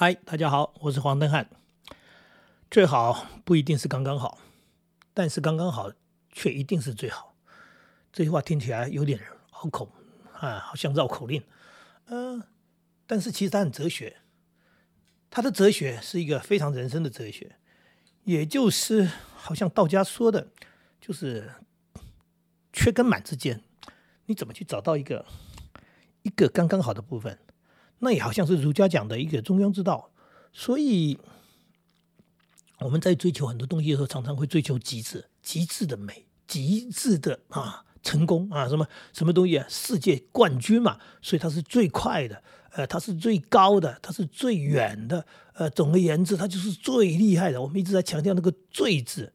嗨，大家好，我是黄登汉。最好不一定是刚刚好，但是刚刚好却一定是最好。这句话听起来有点拗口啊，好像绕口令。嗯，但是其实它很哲学。它的哲学是一个非常人生的哲学，也就是好像道家说的，就是缺跟满之间，你怎么去找到一个一个刚刚好的部分？那也好像是儒家讲的一个中庸之道。所以我们在追求很多东西的时候，常常会追求极致、极致的美、极致的啊成功啊什么什么东西啊，世界冠军嘛，所以它是最快的。呃，它是最高的，它是最远的，呃，总而言之，它就是最厉害的。我们一直在强调那个“最”字，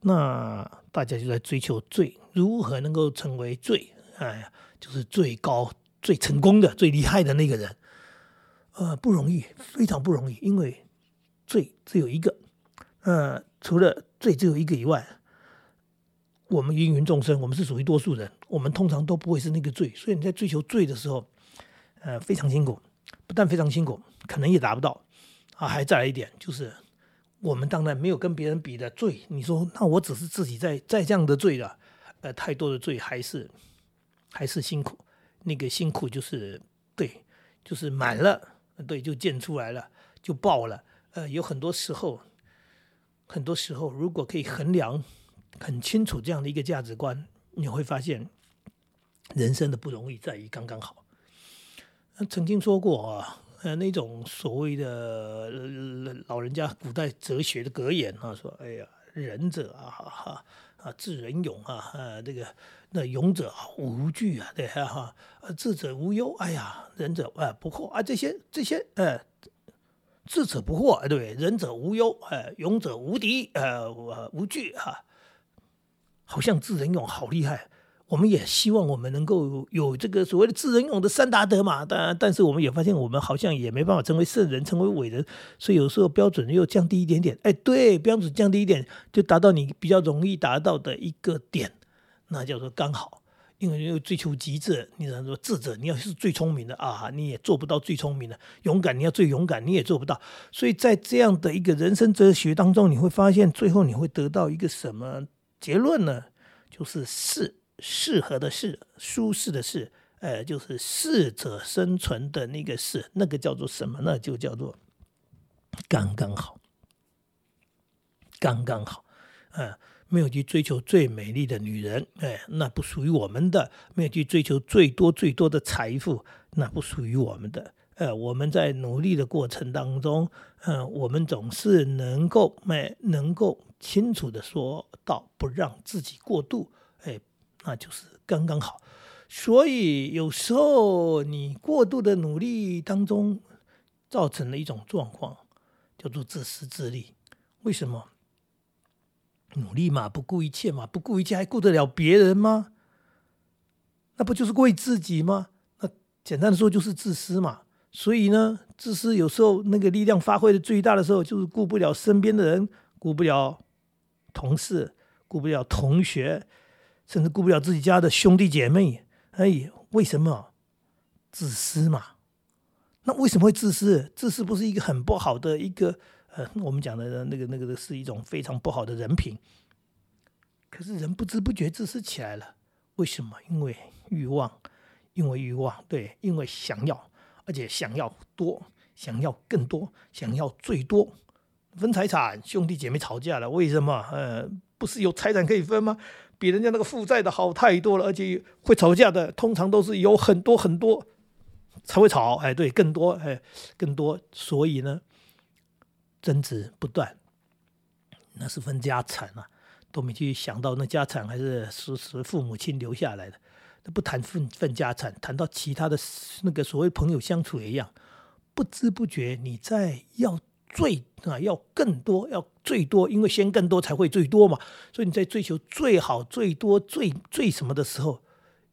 那大家就在追求“最”，如何能够成为“最”？哎呀，就是最高、最成功的、最厉害的那个人，呃，不容易，非常不容易，因为“罪”只有一个，呃，除了“罪”只有一个以外，我们芸芸众生，我们是属于多数人，我们通常都不会是那个“罪”，所以你在追求“罪”的时候。呃，非常辛苦，不但非常辛苦，可能也达不到啊。还再来一点，就是我们当然没有跟别人比的罪。你说，那我只是自己在在这样的罪了，呃，太多的罪还是还是辛苦。那个辛苦就是对，就是满了，对，就建出来了，就爆了。呃，有很多时候，很多时候，如果可以衡量很清楚这样的一个价值观，你会发现人生的不容易在于刚刚好。曾经说过啊，呃，那种所谓的老人家古代哲学的格言啊，说，哎呀，仁者啊，哈啊，啊智人勇啊，啊，这个那勇者无惧啊，对哈哈，呃，智者无忧，哎呀，仁者啊不惑啊，这些这些，呃，智者不惑，对，仁者无忧，呃，勇者无敌，呃，无惧哈，好像智人勇好厉害。我们也希望我们能够有这个所谓的智人勇的三大德嘛，但但是我们也发现我们好像也没办法成为圣人，成为伟人，所以有时候标准又降低一点点。哎，对，标准降低一点，就达到你比较容易达到的一个点，那叫做刚好。因为要追求极致，你想说智者，你要是最聪明的啊，你也做不到最聪明的；勇敢，你要最勇敢，你也做不到。所以在这样的一个人生哲学当中，你会发现最后你会得到一个什么结论呢？就是是。适合的适，舒适的适，呃，就是适者生存的那个适，那个叫做什么呢？就叫做刚刚好，刚刚好，啊，没有去追求最美丽的女人，哎，那不属于我们的；没有去追求最多最多的财富，那不属于我们的。呃，我们在努力的过程当中，嗯，我们总是能够，没能够清楚的说到，不让自己过度，哎。那就是刚刚好，所以有时候你过度的努力当中，造成了一种状况，叫做自私自利。为什么？努力嘛，不顾一切嘛，不顾一切还顾得了别人吗？那不就是为自己吗？那简单的说就是自私嘛。所以呢，自私有时候那个力量发挥的最大的时候，就是顾不了身边的人，顾不了同事，顾不了同学。甚至顾不了自己家的兄弟姐妹，哎，为什么自私嘛？那为什么会自私？自私不是一个很不好的一个呃，我们讲的那个那个是一种非常不好的人品。可是人不知不觉自私起来了，为什么？因为欲望，因为欲望，对，因为想要，而且想要多，想要更多，想要最多，分财产，兄弟姐妹吵架了，为什么？呃，不是有财产可以分吗？比人家那个负债的好太多了，而且会吵架的，通常都是有很多很多才会吵。哎，对，更多，哎，更多，所以呢，争执不断。那是分家产啊，都没去想到那家产还是是是父母亲留下来的。那不谈分分家产，谈到其他的那个所谓朋友相处也一样，不知不觉你在要。最啊，要更多，要最多，因为先更多才会最多嘛。所以你在追求最好、最多、最最什么的时候，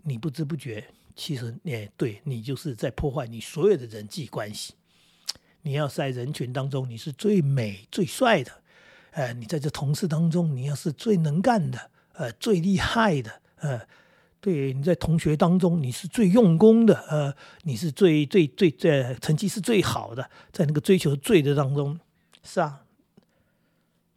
你不知不觉，其实也对你就是在破坏你所有的人际关系。你要在人群当中，你是最美、最帅的，呃，你在这同事当中，你要是最能干的，呃，最厉害的，呃，对，你在同学当中你是最用功的，呃，你是最最最最成绩是最好的，在那个追求最的当中，是啊。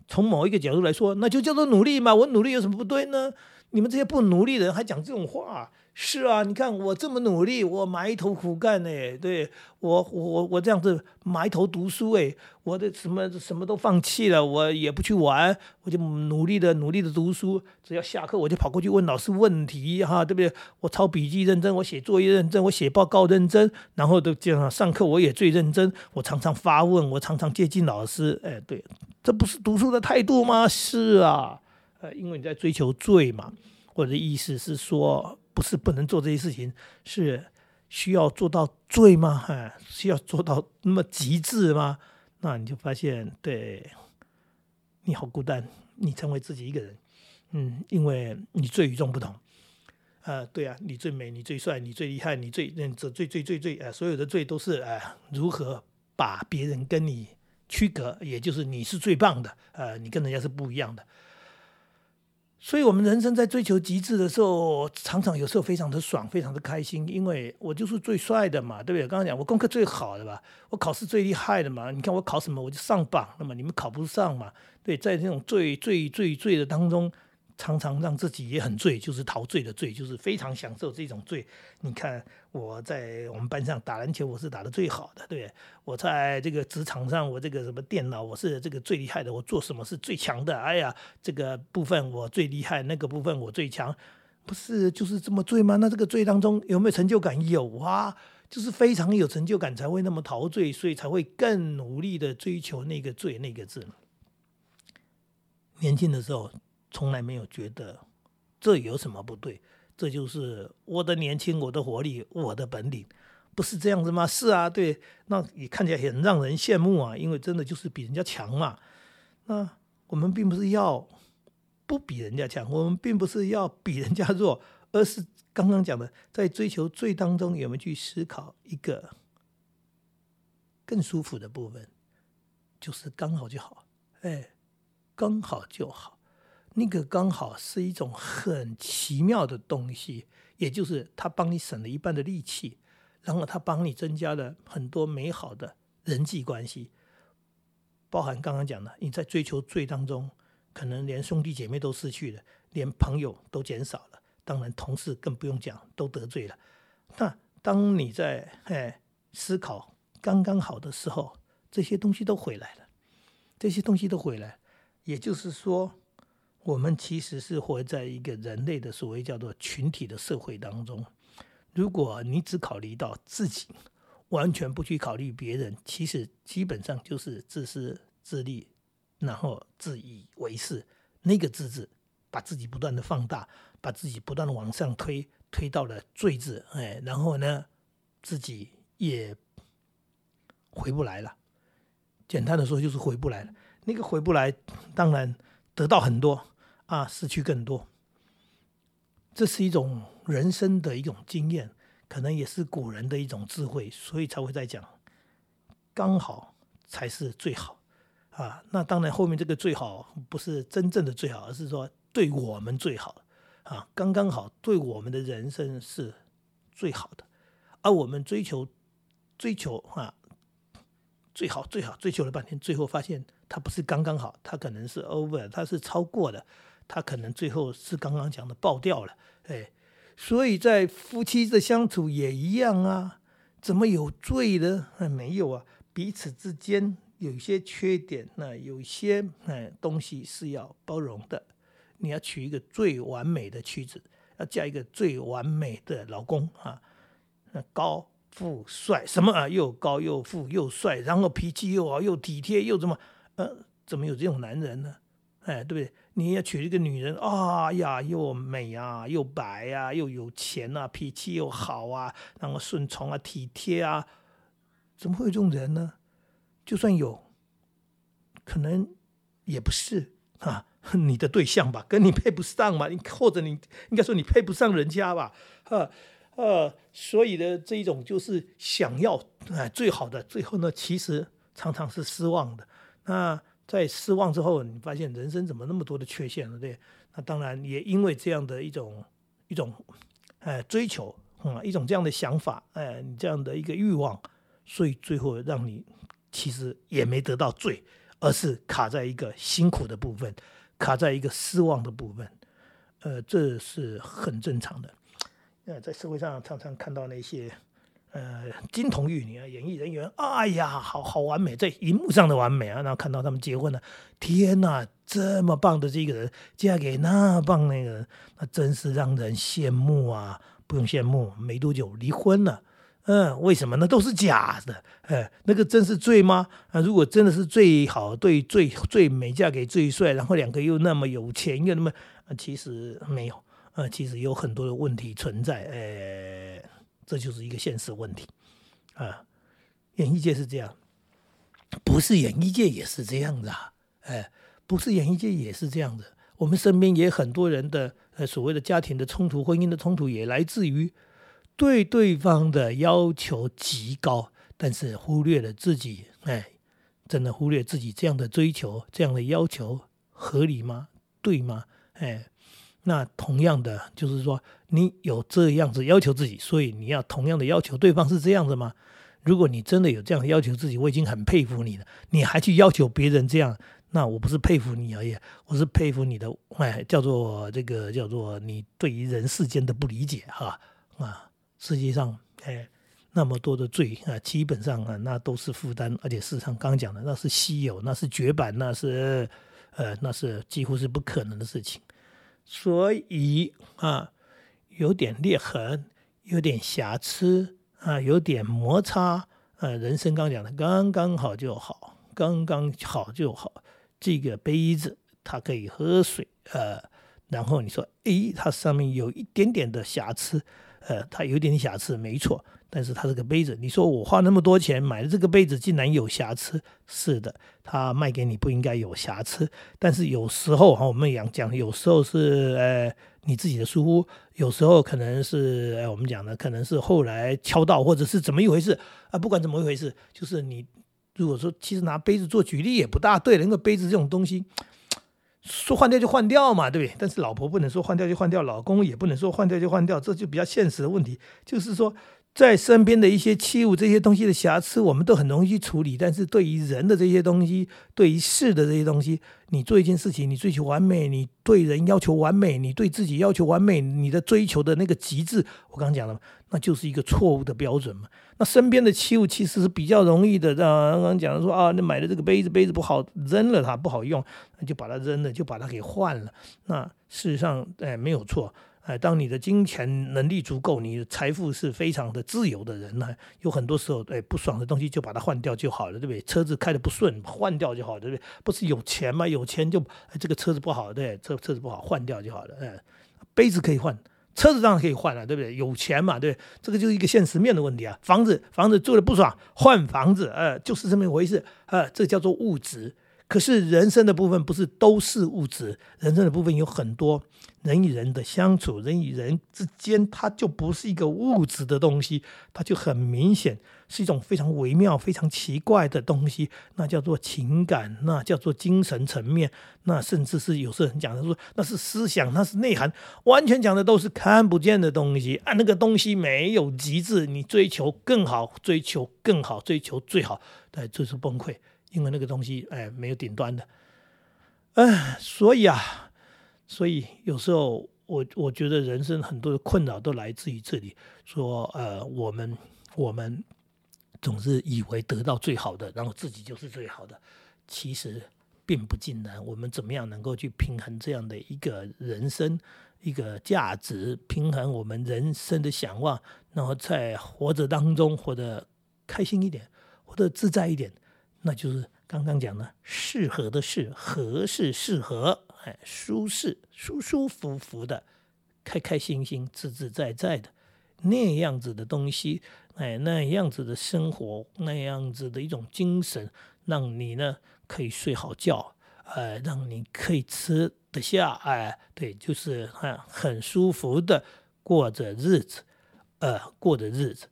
从某一个角度来说，那就叫做努力嘛。我努力有什么不对呢？你们这些不努力的人还讲这种话？是啊，你看我这么努力，我埋头苦干呢，对我我我这样子埋头读书哎，我的什么什么都放弃了，我也不去玩，我就努力的努力的读书，只要下课我就跑过去问老师问题哈，对不对？我抄笔记认真，我写作业认真，我写报告认真，然后都这样上课我也最认真，我常常发问，我常常接近老师，哎，对，这不是读书的态度吗？是啊，呃，因为你在追求最嘛，我的意思是说。不是不能做这些事情，是需要做到最吗？哎，需要做到那么极致吗？那你就发现，对，你好孤单，你成为自己一个人，嗯，因为你最与众不同，呃，对啊，你最美，你最帅，你最厉害，你最嗯，这最最最最，呃，所有的最都是呃，如何把别人跟你区隔，也就是你是最棒的，呃，你跟人家是不一样的。所以，我们人生在追求极致的时候，常常有时候非常的爽，非常的开心，因为我就是最帅的嘛，对不对？刚刚讲我功课最好的吧，我考试最厉害的嘛，你看我考什么我就上榜，那么你们考不上嘛？对，在这种最最最最的当中。常常让自己也很醉，就是陶醉的醉，就是非常享受这种醉。你看我在我们班上打篮球，我是打的最好的，对我在这个职场上，我这个什么电脑，我是这个最厉害的，我做什么是最强的。哎呀，这个部分我最厉害，那个部分我最强，不是就是这么醉吗？那这个醉当中有没有成就感？有啊，就是非常有成就感才会那么陶醉，所以才会更努力的追求那个醉那个字。年轻的时候。从来没有觉得这有什么不对，这就是我的年轻，我的活力，我的本领，不是这样子吗？是啊，对，那你看起来很让人羡慕啊，因为真的就是比人家强嘛。那我们并不是要不比人家强，我们并不是要比人家弱，而是刚刚讲的，在追求最当中有没有去思考一个更舒服的部分，就是刚好就好，哎，刚好就好。那个刚好是一种很奇妙的东西，也就是他帮你省了一半的力气，然后他帮你增加了很多美好的人际关系，包含刚刚讲的，你在追求最当中，可能连兄弟姐妹都失去了，连朋友都减少了，当然同事更不用讲，都得罪了。那当你在哎思考刚刚好的时候，这些东西都回来了，这些东西都回来，也就是说。我们其实是活在一个人类的所谓叫做群体的社会当中。如果你只考虑到自己，完全不去考虑别人，其实基本上就是自私自利，然后自以为是。那个自字，把自己不断的放大，把自己不断的往上推，推到了最字，哎，然后呢，自己也回不来了。简单的说，就是回不来了。那个回不来，当然得到很多。啊，失去更多，这是一种人生的一种经验，可能也是古人的一种智慧，所以才会在讲，刚好才是最好啊。那当然，后面这个最好不是真正的最好，而是说对我们最好啊，刚刚好对我们的人生是最好的。而我们追求追求啊，最好最好追求了半天，最后发现它不是刚刚好，它可能是 over，它是超过的。他可能最后是刚刚讲的爆掉了，哎，所以在夫妻的相处也一样啊，怎么有罪呢？没有啊，彼此之间有一些缺点，那有些哎东西是要包容的。你要娶一个最完美的妻子，要嫁一个最完美的老公啊，那高富帅什么啊，又高又富又帅，然后脾气又好又体贴又怎么呃，怎么有这种男人呢？哎，对不对？你要娶一个女人啊呀，又美啊，又白啊，又有钱啊，脾气又好啊，然后顺从啊，体贴啊，怎么会有这种人呢？就算有，可能也不是啊，你的对象吧，跟你配不上嘛，你或者你应该说你配不上人家吧，啊呃，所以呢这一种就是想要哎最好的，最后呢，其实常常是失望的，那。在失望之后，你发现人生怎么那么多的缺陷了？对，那当然也因为这样的一种一种哎，追求，嗯，一种这样的想法，哎，你这样的一个欲望，所以最后让你其实也没得到最，而是卡在一个辛苦的部分，卡在一个失望的部分，呃，这是很正常的。呃，在社会上常常看到那些。呃，金童玉女啊，演艺人员，哎呀，好好完美，在荧幕上的完美啊。然后看到他们结婚了，天哪，这么棒的这个人嫁给那棒那个人，那真是让人羡慕啊！不用羡慕，没多久离婚了。嗯，为什么呢？都是假的。哎，那个真是最吗？啊，如果真的是最好，对最最美，嫁给最帅，然后两个又那么有钱，又那么……其实没有，呃，其实有很多的问题存在。哎。这就是一个现实问题，啊，演艺界是这样，不是演艺界也是这样的，哎，不是演艺界也是这样的。我们身边也很多人的呃所谓的家庭的冲突、婚姻的冲突，也来自于对对方的要求极高，但是忽略了自己，哎，真的忽略自己这样的追求、这样的要求合理吗？对吗？哎。那同样的，就是说，你有这样子要求自己，所以你要同样的要求对方是这样子吗？如果你真的有这样的要求自己，我已经很佩服你了。你还去要求别人这样，那我不是佩服你而已，我是佩服你的，哎，叫做这个叫做你对于人世间的不理解哈啊！世界上哎那么多的罪啊，基本上啊那都是负担，而且事实上刚讲的那是稀有，那是绝版，那是呃那是几乎是不可能的事情。所以啊，有点裂痕，有点瑕疵啊，有点摩擦啊。人生刚讲的刚刚好就好，刚刚好就好。这个杯子它可以喝水，呃，然后你说，诶，它上面有一点点的瑕疵，呃，它有点瑕疵，没错。但是它是个杯子，你说我花那么多钱买的这个杯子竟然有瑕疵，是的，它卖给你不应该有瑕疵。但是有时候哈，我们讲讲，有时候是呃你自己的疏忽，有时候可能是呃我们讲的可能是后来敲到或者是怎么一回事啊？不管怎么一回事，就是你如果说其实拿杯子做举例也不大对，那个杯子这种东西说换掉就换掉嘛，对不对？但是老婆不能说换掉就换掉，老公也不能说换掉就换掉，这就比较现实的问题，就是说。在身边的一些器物、这些东西的瑕疵，我们都很容易去处理。但是对于人的这些东西，对于事的这些东西，你做一件事情，你追求完美，你对人要求完美，你对自己要求完美，你的追求的那个极致，我刚刚讲了，那就是一个错误的标准嘛。那身边的器物其实是比较容易的，刚刚讲的说啊，你买的这个杯子，杯子不好，扔了它不好用，那就把它扔了，就把它给换了。那事实上，哎，没有错。哎，当你的金钱能力足够，你的财富是非常的自由的人呢，有很多时候，哎，不爽的东西就把它换掉就好了，对不对？车子开的不顺，换掉就好了，对不对？不是有钱吗？有钱就这个车子不好，对，车车子不好，换掉就好了。哎，杯子可以换，车子当然可以换了，对不对？有钱嘛，对，这个就是一个现实面的问题啊。房子房子住的不爽，换房子，呃，就是这么一回事，呃，这叫做物质。可是人生的部分不是都是物质，人生的部分有很多人与人的相处，人与人之间，它就不是一个物质的东西，它就很明显是一种非常微妙、非常奇怪的东西，那叫做情感，那叫做精神层面，那甚至是有时候人讲的说那是思想，那是内涵，完全讲的都是看不见的东西啊，那个东西没有极致，你追求更好，追求更好，追求最好，但，就是崩溃。因为那个东西，哎，没有顶端的，哎，所以啊，所以有时候我我觉得人生很多的困扰都来自于这里。说，呃，我们我们总是以为得到最好的，然后自己就是最好的，其实并不尽然。我们怎么样能够去平衡这样的一个人生一个价值，平衡我们人生的想望，然后在活着当中活得开心一点，活得自在一点。那就是刚刚讲的适合的适，合适适合，哎，舒适舒舒服服的，开开心心自自在在的那样子的东西，哎，那样子的生活，那样子的一种精神，让你呢可以睡好觉，哎，让你可以吃得下，哎，对，就是很很舒服的过着日子，呃，过着日子。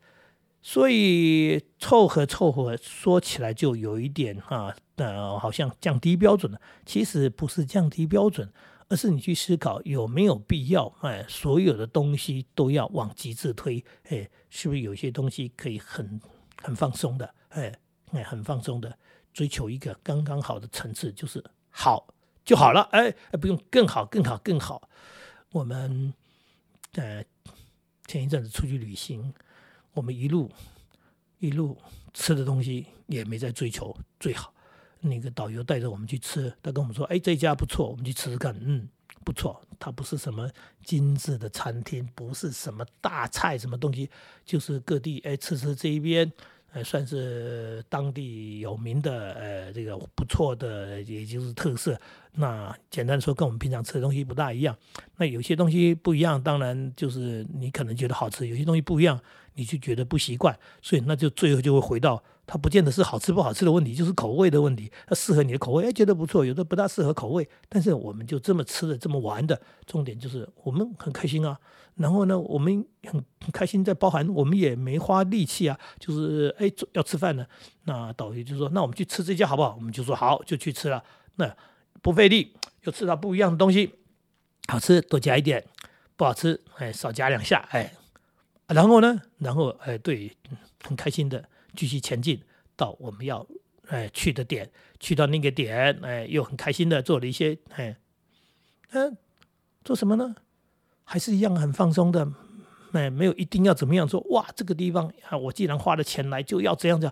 所以凑合凑合说起来就有一点哈，呃，好像降低标准了。其实不是降低标准，而是你去思考有没有必要，哎，所有的东西都要往极致推，哎，是不是有些东西可以很很放松的，哎，哎，很放松的追求一个刚刚好的层次，就是好就好了，哎，不用更好，更好，更好。我们呃前一阵子出去旅行，我们一路一路吃的东西也没在追求最好。那个导游带着我们去吃，他跟我们说：“哎，这家不错，我们去吃吃看。”嗯，不错，它不是什么精致的餐厅，不是什么大菜什么东西，就是各地哎吃吃这一边，呃，算是当地有名的呃这个不错的，也就是特色。那简单说，跟我们平常吃的东西不大一样。那有些东西不一样，当然就是你可能觉得好吃；有些东西不一样，你就觉得不习惯。所以那就最后就会回到。它不见得是好吃不好吃的问题，就是口味的问题。它适合你的口味，哎，觉得不错；有的不大适合口味。但是我们就这么吃的，这么玩的，重点就是我们很开心啊。然后呢，我们很很开心，在包含我们也没花力气啊，就是哎要吃饭呢。那导游就说：“那我们去吃这家好不好？”我们就说：“好，就去吃了。”那不费力，又吃到不一样的东西，好吃多加一点，不好吃哎少加两下哎。然后呢，然后哎对，很开心的。继续前进到我们要哎去的点，去到那个点哎，又很开心的做了一些哎，嗯，做什么呢？还是一样很放松的，哎，没有一定要怎么样说哇，这个地方啊，我既然花了钱来，就要这样子。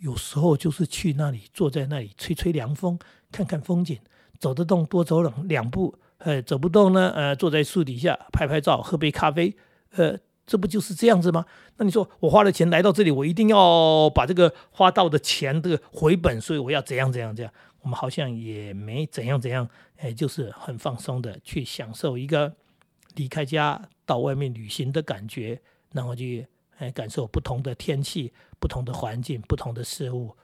有时候就是去那里，坐在那里吹吹凉风，看看风景，走得动多走两两步，哎，走不动呢，呃，坐在树底下拍拍照，喝杯咖啡，呃。这不就是这样子吗？那你说我花了钱来到这里，我一定要把这个花到的钱的回本，所以我要怎样怎样怎样？我们好像也没怎样怎样，哎，就是很放松的去享受一个离开家到外面旅行的感觉，然后去哎感受不同的天气、不同的环境、不同的事物，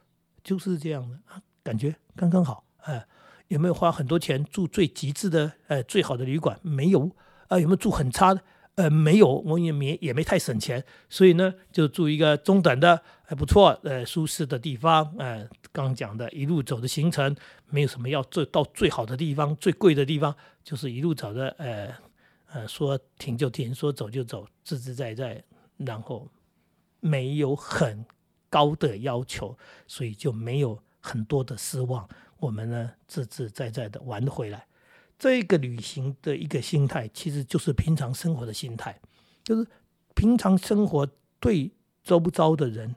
就是这样的啊，感觉刚刚好。哎，有没有花很多钱住最极致的、呃最好的旅馆？没有啊？有没有住很差的？呃，没有，我也没也没太省钱，所以呢，就住一个中等的还不错，呃，舒适的地方。呃，刚讲的一路走的行程，没有什么要最到最好的地方、最贵的地方，就是一路走的，呃呃，说停就停，说走就走，自自在在，然后没有很高的要求，所以就没有很多的失望。我们呢，自自在在的玩回来。这个旅行的一个心态，其实就是平常生活的心态，就是平常生活对周遭的人，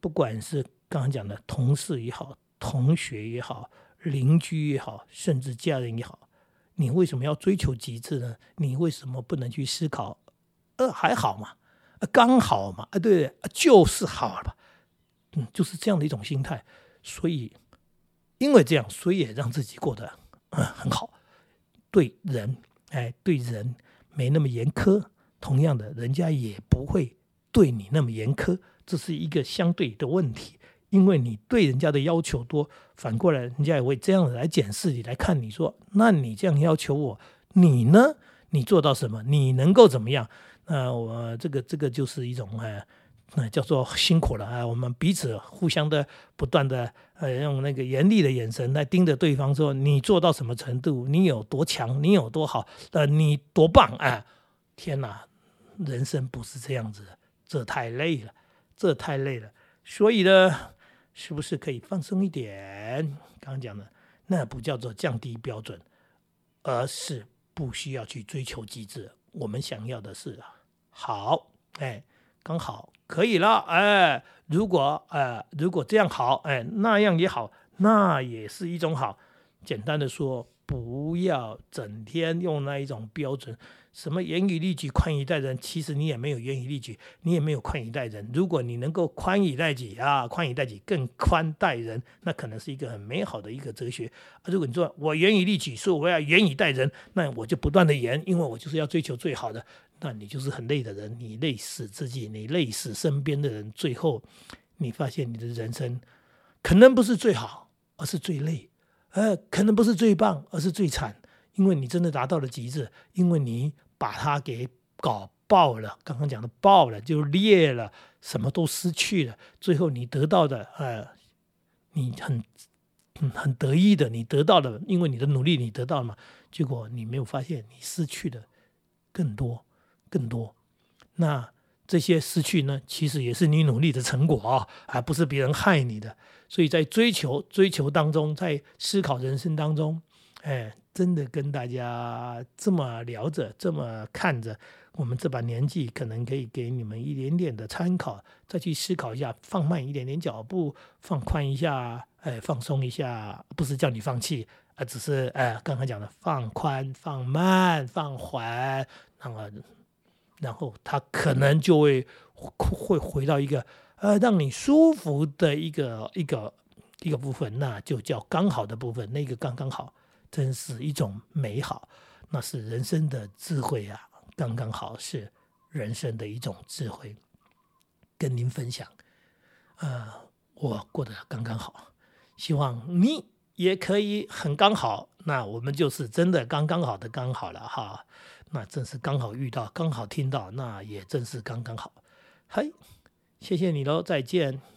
不管是刚刚讲的同事也好、同学也好、邻居也好，甚至家人也好，你为什么要追求极致呢？你为什么不能去思考？呃，还好嘛，呃，刚好嘛，啊，对，就是好了，嗯，就是这样的一种心态。所以，因为这样，所以也让自己过得嗯很好。对人，哎，对人没那么严苛。同样的，人家也不会对你那么严苛。这是一个相对的问题，因为你对人家的要求多，反过来人家也会这样子来检视你，来看你说，那你这样要求我，你呢？你做到什么？你能够怎么样？那我这个这个就是一种哎。那叫做辛苦了啊！我们彼此互相的不断的呃，用那个严厉的眼神来盯着对方，说你做到什么程度？你有多强？你有多好？呃，你多棒啊！天哪，人生不是这样子，这太累了，这太累了。所以呢，是不是可以放松一点？刚刚讲的那不叫做降低标准，而是不需要去追求极致。我们想要的是好，哎，刚好。可以了，哎，如果，呃，如果这样好，哎，那样也好，那也是一种好。简单的说，不要整天用那一种标准，什么严以律己、宽以待人，其实你也没有严以律己，你也没有宽以待人。如果你能够宽以待己啊，宽以待己，更宽待人，那可能是一个很美好的一个哲学。如果你说我严以律己，说我要严以待人，那我就不断的严，因为我就是要追求最好的。那你就是很累的人，你累死自己，你累死身边的人，最后你发现你的人生可能不是最好，而是最累，呃，可能不是最棒，而是最惨，因为你真的达到了极致，因为你把它给搞爆了。刚刚讲的爆了，就裂了，什么都失去了，最后你得到的，呃，你很嗯很得意的，你得到了，因为你的努力你得到了嘛，结果你没有发现你失去的更多更多，那这些失去呢，其实也是你努力的成果啊，而不是别人害你的。所以在追求追求当中，在思考人生当中，哎，真的跟大家这么聊着，这么看着，我们这把年纪可能可以给你们一点点的参考，再去思考一下，放慢一点点脚步，放宽一下，哎，放松一下，不是叫你放弃，啊只是哎，刚才讲的放宽、放慢、放缓，那么，然后他可能就会会回到一个。呃，让你舒服的一个一个一个部分，那就叫刚好的部分。那个刚刚好，真是一种美好，那是人生的智慧啊！刚刚好是人生的一种智慧，跟您分享。呃，我过得刚刚好，希望你也可以很刚好。那我们就是真的刚刚好的刚好了哈。那正是刚好遇到，刚好听到，那也正是刚刚好。嗨。谢谢你喽，再见。